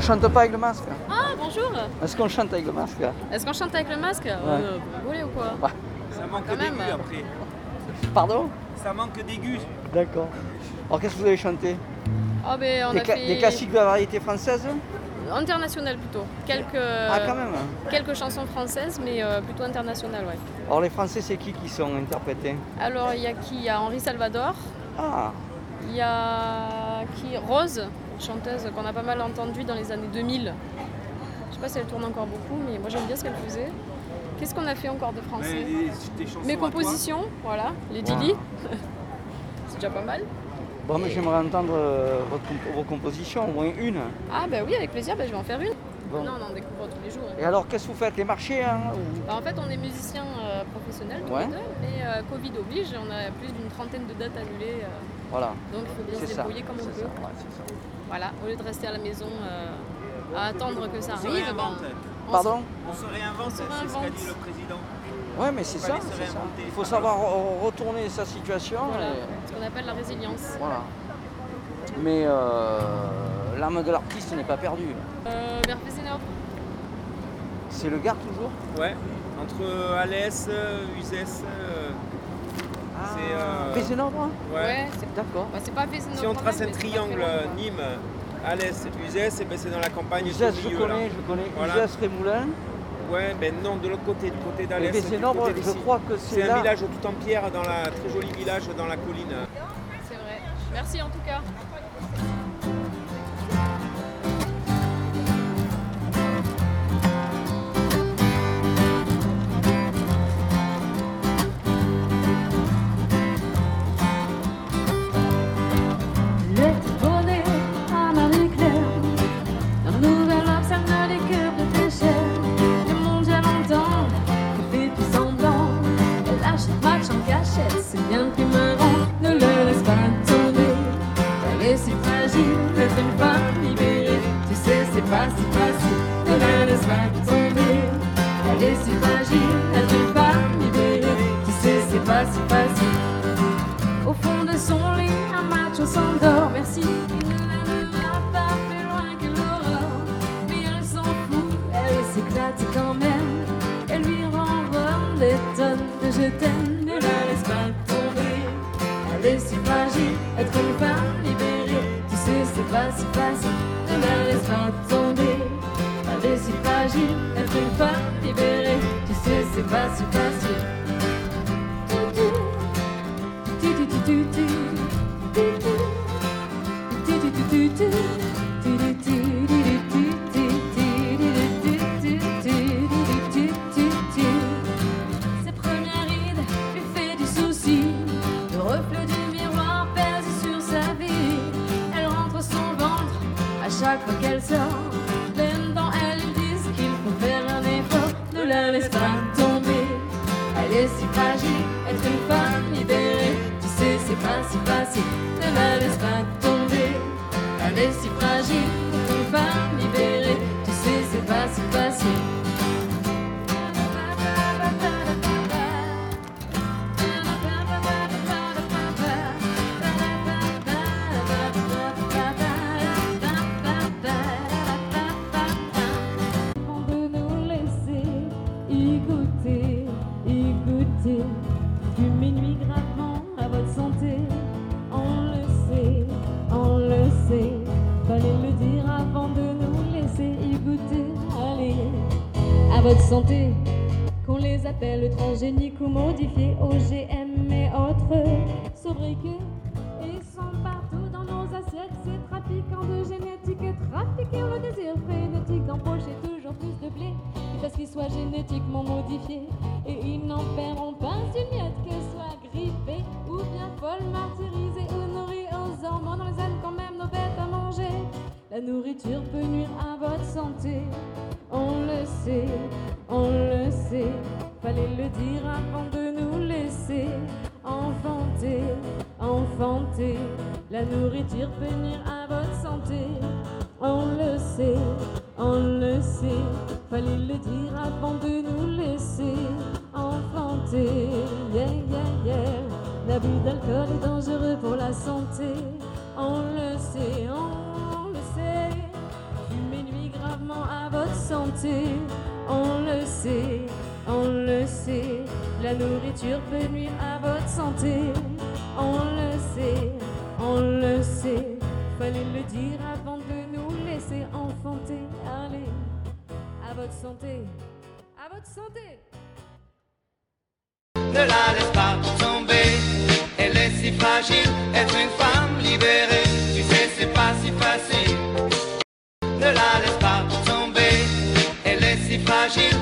On chante pas avec le masque. Ah, bonjour. Est-ce qu'on chante avec le masque? Est-ce qu'on chante avec le masque? Euh, Vous rigolez ou quoi? Ça manque Quand même. d'aigus après. Pardon? Ça manque d'aigus. D'accord. Alors qu'est-ce que vous avez chanté? Ah, ben on des, a fait... des classiques de la variété française? International plutôt. Quelques, Ah quand même. quelques chansons françaises, mais euh, plutôt internationales, ouais. Alors les Français c'est qui qui sont interprétés? Alors, il y a qui? Il y a Henri Salvador, Ah. Il y a qui? Rose, une chanteuse qu'on a pas mal entendue dans les années 2000. Je sais pas si elle tourne encore beaucoup, mais moi j'aime bien ce qu'elle faisait. Qu'est-ce qu'on a fait encore de français Mais Mes compositions, voilà, les Dili. C'est déjà pas mal. Bon mais j'aimerais entendre euh, comp- vos compositions, au moins une. Ah bah oui, avec plaisir, bah, je vais en faire une. Bon. Non, on en découvre tous les jours. Et alors qu'est-ce que vous faites Les marchés hein ou- Bah, en fait, on est musiciens euh, professionnels tous Ouais. les deux, mais euh, Covid oblige, on a plus d'une trentaine de dates annulées, euh, Voilà, donc il faut bien se ça. débrouiller comme on peut. ça, ouais, c'est ça. Voilà, au lieu de rester à la maison euh, à attendre que ça On se arrive, réinvente. ben, on Pardon On se réinvente, c'est ce qu'a dit le président. Ouais mais c'est ça. Il faut savoir re- retourner sa situation. voilà, et- ce qu'on appelle la résilience. Voilà. Mais euh, l'âme de l'artiste n'est pas perdue. Euh. C'est le Gard toujours Ouais. Entre Alès, euh, Uzès. euh, C'est, euh, ouais. Ouais, c'est D'accord. bah, c'est pas. Si on trace même, un mais c'est triangle. Nîmes, Alès, Uzès, et ben c'est dans la campagne Uzès, je milieu, là. connais, je connais. Voilà. Uzès, Rémoulin. Ouais, ben non, de l'autre côté, du côté Et d'Alès. Vézénordre, côté je crois que c'est C'est un village tout en pierre, dans la très joli village dans la colline. C'est vrai. Merci en tout cas. Libérée Tu sais c'est pas si facile Ne la laisse pas tomber Elle est si fragile d'être une femme libérée Tu sais c'est pas si facile au fond de son lit, un macho s'endort, merci. Il ne l'amènera pas plus loin que l'aurore. Mais elle s'en fout, elle s'éclate quand même. Elle lui renvoie des tonnes de je t'aime. Ne la laisse pas tomber. Elle est si fragile, être une femme libérée. Sais, c'est pas si facile. Ne la laisse pas tomber. Est si fragile, être une femme libérée. Tu sais, c'est pas si facile. Chaque fois qu'elle sort. Même dans elle disent qu'il faut faire un effort. Ne la laisse pas tomber. Elle est si fragile, être une femme libérée. Tu sais, c'est pas si facile. Votre santé. Qu'on les appelle transgéniques ou modifiés, OGM et autres sobriquets. Ils sont partout dans nos assiettes, ces trafiquants de génétique trafiquer le désir frénétique d'empocher toujours plus de blé. Parce qu'ils soient génétiquement modifiés, et ils n'en paieront on le sait. Fallait le dire avant de nous laisser enfanter, enfanter. La nourriture nuire à votre santé. On le sait, on le sait. Fallait le dire avant de nous laisser enfanter. Yeah, yeah, yeah. L'abus d'alcool est dangereux pour la santé. La nourriture peut nuire à votre santé. On le sait, on le sait, fallait le dire avant de nous laisser enfanter. Allez, à votre santé, à votre santé. Ne la laisse pas tomber, elle est si fragile, être une femme libérée, tu sais c'est pas si facile. Ne la laisse pas tomber, elle est si fragile,